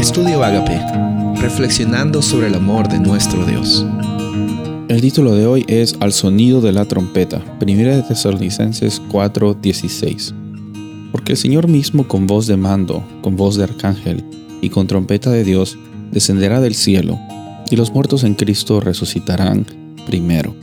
Estudio Agape, reflexionando sobre el amor de nuestro Dios. El título de hoy es Al sonido de la trompeta, Primera de Tesalonicenses 4:16. Porque el Señor mismo con voz de mando, con voz de arcángel y con trompeta de Dios descenderá del cielo, y los muertos en Cristo resucitarán primero.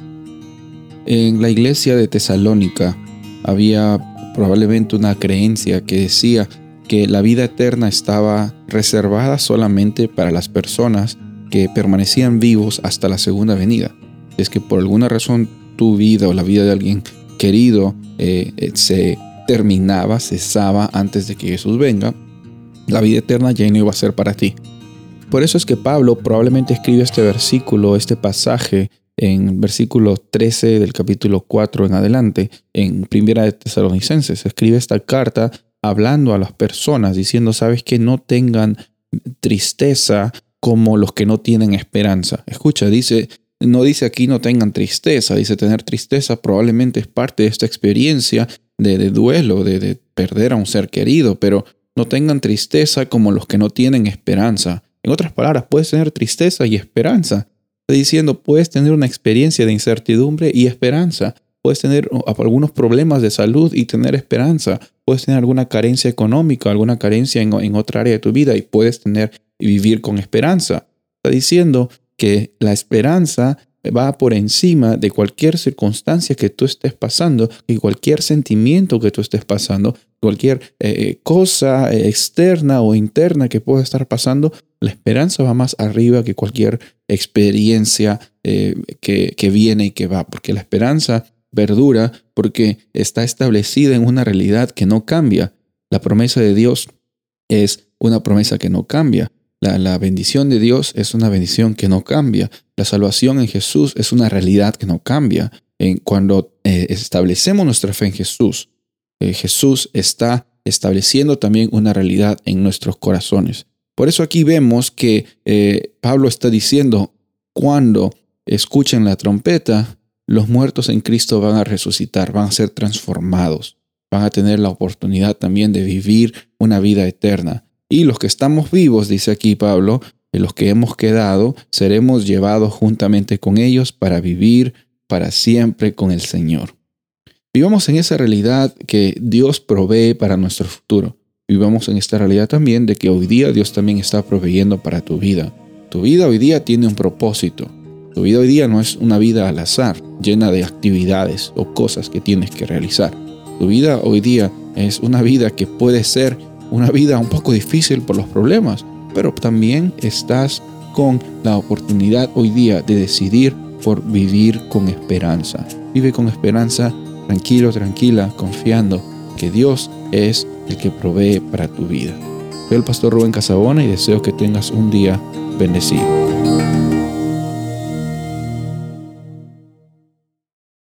En la iglesia de Tesalónica había probablemente una creencia que decía que la vida eterna estaba reservada solamente para las personas que permanecían vivos hasta la segunda venida. Es que por alguna razón tu vida o la vida de alguien querido eh, eh, se terminaba, cesaba antes de que Jesús venga, la vida eterna ya no iba a ser para ti. Por eso es que Pablo probablemente escribe este versículo, este pasaje, en versículo 13 del capítulo 4 en adelante, en Primera de Tesalonicenses. Escribe esta carta hablando a las personas, diciendo, sabes que no tengan tristeza como los que no tienen esperanza. Escucha, dice, no dice aquí no tengan tristeza, dice tener tristeza probablemente es parte de esta experiencia de, duelo, de, de perder a un ser querido, pero no tengan tristeza como los que no tienen esperanza. En otras palabras, puedes tener tristeza y esperanza. Está diciendo, puedes tener una experiencia de incertidumbre y esperanza. Puedes tener algunos problemas de salud y tener esperanza. Puedes tener alguna carencia económica, alguna carencia en, en otra área de tu vida y puedes tener y vivir con esperanza. Está diciendo que la esperanza va por encima de cualquier circunstancia que tú estés pasando y cualquier sentimiento que tú estés pasando, cualquier eh, cosa externa o interna que pueda estar pasando, la esperanza va más arriba que cualquier experiencia eh, que, que viene y que va, porque la esperanza perdura porque está establecida en una realidad que no cambia. La promesa de Dios es una promesa que no cambia. La, bendición de Dios es una bendición que no cambia. La salvación en Jesús es una realidad que no cambia. Cuando eh, establecemos nuestra fe en Jesús, eh, Jesús está estableciendo también una realidad en nuestros corazones. Por eso aquí vemos que eh, Pablo está diciendo, cuando escuchen la trompeta, los muertos en Cristo van a resucitar, van a ser transformados, van a tener la oportunidad también de vivir una vida eterna. Y los que estamos vivos, dice aquí Pablo, los que hemos quedado, seremos llevados juntamente con ellos para vivir para siempre con el Señor. Vivamos en esa realidad que Dios provee para nuestro futuro. Vivamos en esta realidad también de que hoy día Dios también está proveyendo para tu vida. Tu vida hoy día tiene un propósito. Tu vida hoy día no es una vida al azar, llena de actividades o cosas que tienes que realizar. Tu vida hoy día es una vida que puede ser una vida un poco difícil por los problemas, pero también estás con la oportunidad hoy día de decidir por vivir con esperanza. Vive con esperanza, tranquilo, tranquila, confiando que Dios es el que provee para tu vida. Soy el pastor Rubén Casabona y deseo que tengas un día bendecido.